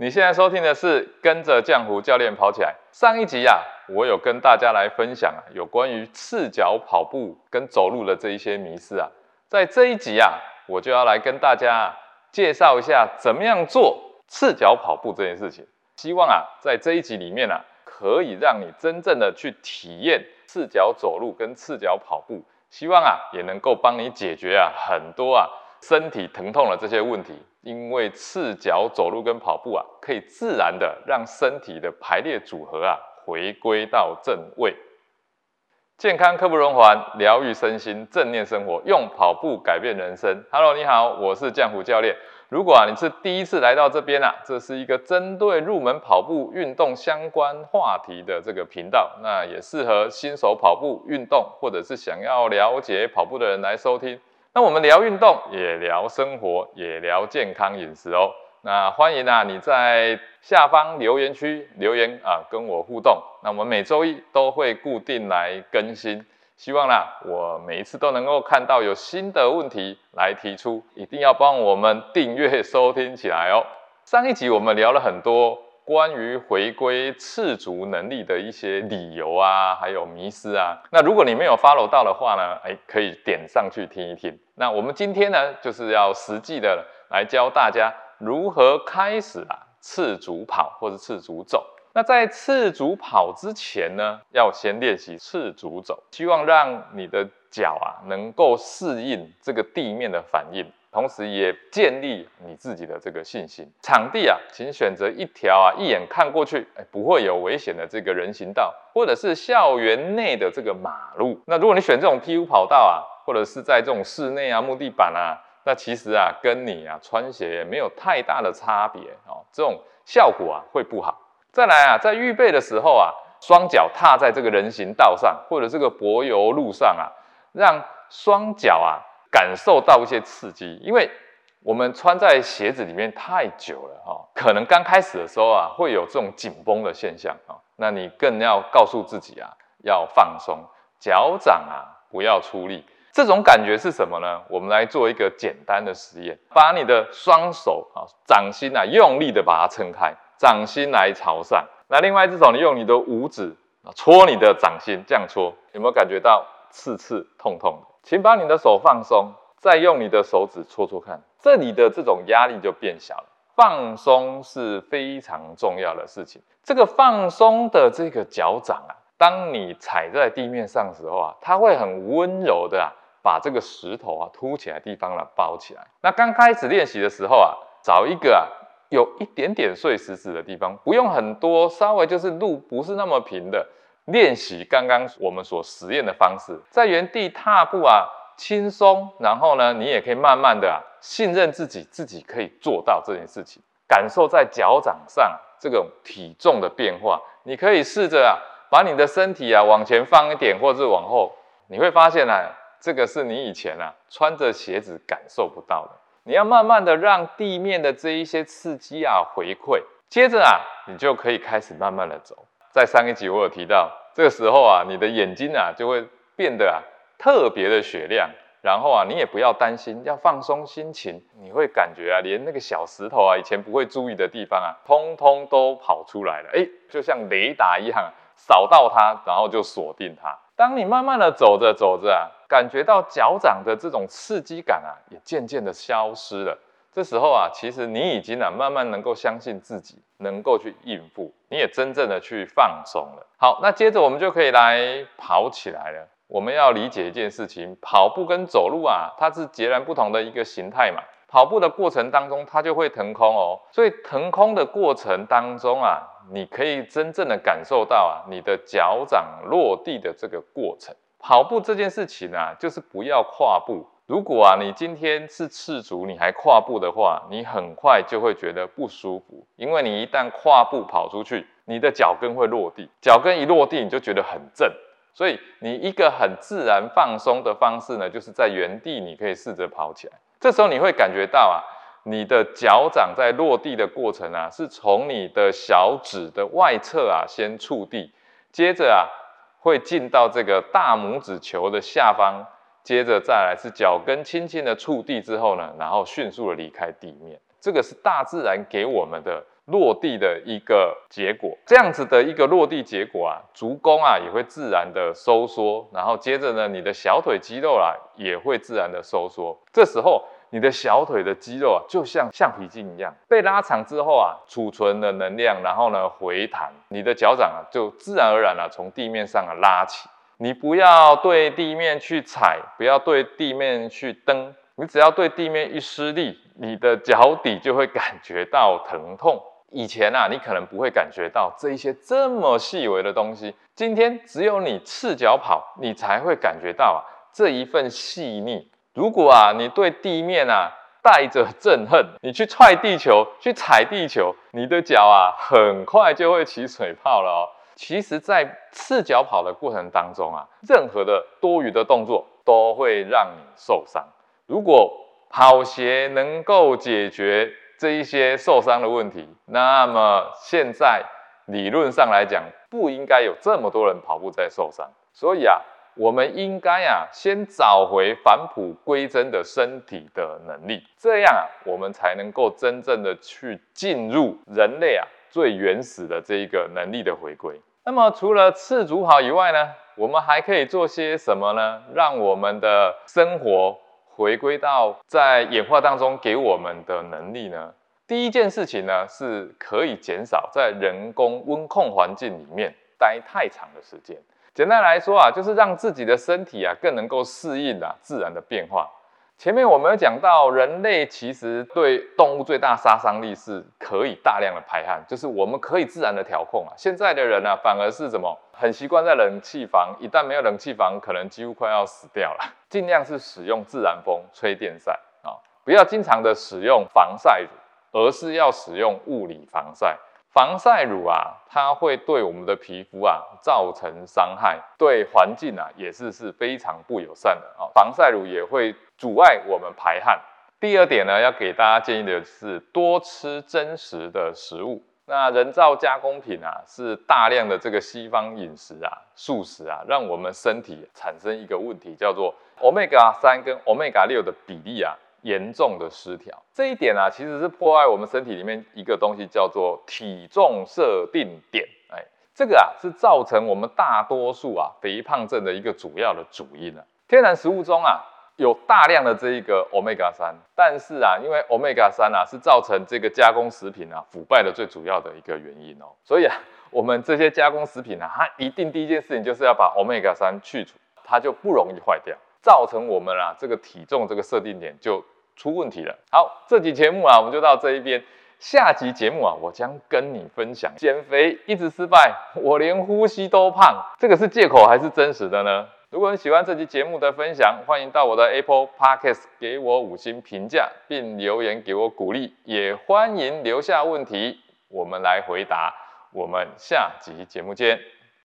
你现在收听的是跟着浆糊教练跑起来。上一集啊，我有跟大家来分享啊，有关于赤脚跑步跟走路的这一些迷思啊。在这一集啊，我就要来跟大家介绍一下怎么样做赤脚跑步这件事情。希望啊，在这一集里面啊，可以让你真正的去体验赤脚走路跟赤脚跑步。希望啊，也能够帮你解决啊很多啊身体疼痛的这些问题。因为赤脚走路跟跑步啊，可以自然的让身体的排列组合啊回归到正位，健康刻不容缓，疗愈身心，正念生活，用跑步改变人生。Hello，你好，我是江湖教练。如果啊你是第一次来到这边啊，这是一个针对入门跑步运动相关话题的这个频道，那也适合新手跑步运动或者是想要了解跑步的人来收听。那我们聊运动，也聊生活，也聊健康饮食哦。那欢迎啊，你在下方留言区留言啊，跟我互动。那我们每周一都会固定来更新，希望呢，我每一次都能够看到有新的问题来提出，一定要帮我们订阅收听起来哦。上一集我们聊了很多。关于回归赤足能力的一些理由啊，还有迷失啊，那如果你没有 follow 到的话呢，哎，可以点上去听一听。那我们今天呢，就是要实际的来教大家如何开始啊赤足跑或者赤足走。那在赤足跑之前呢，要先练习赤足走，希望让你的脚啊能够适应这个地面的反应。同时也建立你自己的这个信心。场地啊，请选择一条啊，一眼看过去，哎，不会有危险的这个人行道，或者是校园内的这个马路。那如果你选这种 P U 跑道啊，或者是在这种室内啊、木地板啊，那其实啊，跟你啊穿鞋没有太大的差别哦。这种效果啊会不好。再来啊，在预备的时候啊，双脚踏在这个人行道上，或者这个柏油路上啊，让双脚啊。感受到一些刺激，因为我们穿在鞋子里面太久了哈，可能刚开始的时候啊，会有这种紧绷的现象啊。那你更要告诉自己啊，要放松脚掌啊，不要出力。这种感觉是什么呢？我们来做一个简单的实验，把你的双手啊，掌心啊，用力的把它撑开，掌心来朝上。那另外一只手，你用你的五指啊，搓你的掌心，这样搓，有没有感觉到刺刺痛痛的？请把你的手放松，再用你的手指搓搓看，这里的这种压力就变小了。放松是非常重要的事情。这个放松的这个脚掌啊，当你踩在地面上的时候啊，它会很温柔的啊，把这个石头啊凸起来地方呢包起来。那刚开始练习的时候啊，找一个啊有一点点碎石子的地方，不用很多，稍微就是路不是那么平的。练习刚刚我们所实验的方式，在原地踏步啊，轻松，然后呢，你也可以慢慢的啊，信任自己，自己可以做到这件事情，感受在脚掌上这种体重的变化。你可以试着啊，把你的身体啊往前放一点，或者是往后，你会发现呢，这个是你以前啊穿着鞋子感受不到的。你要慢慢的让地面的这一些刺激啊回馈，接着啊，你就可以开始慢慢的走。在上一集我有提到，这个时候啊，你的眼睛啊就会变得啊特别的雪亮，然后啊，你也不要担心，要放松心情，你会感觉啊，连那个小石头啊，以前不会注意的地方啊，通通都跑出来了，哎，就像雷达一样，扫到它，然后就锁定它。当你慢慢的走着走着啊，感觉到脚掌的这种刺激感啊，也渐渐的消失了。这时候啊，其实你已经啊慢慢能够相信自己，能够去应付，你也真正的去放松了。好，那接着我们就可以来跑起来了。我们要理解一件事情，跑步跟走路啊，它是截然不同的一个形态嘛。跑步的过程当中，它就会腾空哦，所以腾空的过程当中啊，你可以真正的感受到啊，你的脚掌落地的这个过程。跑步这件事情啊，就是不要跨步。如果啊，你今天是赤足，你还跨步的话，你很快就会觉得不舒服，因为你一旦跨步跑出去，你的脚跟会落地，脚跟一落地，你就觉得很震。所以你一个很自然放松的方式呢，就是在原地，你可以试着跑起来。这时候你会感觉到啊，你的脚掌在落地的过程啊，是从你的小指的外侧啊先触地，接着啊会进到这个大拇指球的下方。接着再来是脚跟轻轻的触地之后呢，然后迅速的离开地面。这个是大自然给我们的落地的一个结果。这样子的一个落地结果啊，足弓啊也会自然的收缩，然后接着呢，你的小腿肌肉啊也会自然的收缩。这时候你的小腿的肌肉啊，就像橡皮筋一样，被拉长之后啊，储存了能量，然后呢回弹，你的脚掌啊就自然而然啊从地面上啊拉起。你不要对地面去踩，不要对地面去蹬，你只要对地面一施力，你的脚底就会感觉到疼痛。以前啊，你可能不会感觉到这一些这么细微的东西，今天只有你赤脚跑，你才会感觉到啊这一份细腻。如果啊你对地面啊带着憎恨，你去踹地球，去踩地球，你的脚啊很快就会起水泡了哦。其实，在赤脚跑的过程当中啊，任何的多余的动作都会让你受伤。如果跑鞋能够解决这一些受伤的问题，那么现在理论上来讲，不应该有这么多人跑步在受伤。所以啊，我们应该啊，先找回返璞归真的身体的能力，这样啊，我们才能够真正的去进入人类啊最原始的这一个能力的回归。那么除了赤足跑以外呢，我们还可以做些什么呢？让我们的生活回归到在演化当中给我们的能力呢？第一件事情呢，是可以减少在人工温控环境里面待太长的时间。简单来说啊，就是让自己的身体啊更能够适应啊自然的变化。前面我们有讲到，人类其实对动物最大杀伤力是可以大量的排汗，就是我们可以自然的调控啊。现在的人呢，反而是什么？很习惯在冷气房，一旦没有冷气房，可能几乎快要死掉了。尽量是使用自然风吹电扇啊，不要经常的使用防晒乳，而是要使用物理防晒。防晒乳啊，它会对我们的皮肤啊造成伤害，对环境啊也是是非常不友善的啊。防晒乳也会。阻碍我们排汗。第二点呢，要给大家建议的是多吃真实的食物。那人造加工品啊，是大量的这个西方饮食啊、素食啊，让我们身体产生一个问题，叫做 omega 三跟 omega 六的比例啊严重的失调。这一点啊，其实是破坏我们身体里面一个东西，叫做体重设定点。哎，这个啊是造成我们大多数啊肥胖症的一个主要的主因啊。天然食物中啊。有大量的这一个 omega 三，但是啊，因为 omega 三啊是造成这个加工食品啊腐败的最主要的一个原因哦，所以啊，我们这些加工食品啊，它一定第一件事情就是要把 omega 三去除，它就不容易坏掉，造成我们啊这个体重这个设定点就出问题了。好，这集节目啊，我们就到这一边，下集节目啊，我将跟你分享减肥一直失败，我连呼吸都胖，这个是借口还是真实的呢？如果你喜欢这期节目的分享，欢迎到我的 Apple Podcast 给我五星评价，并留言给我鼓励，也欢迎留下问题，我们来回答。我们下集节目见。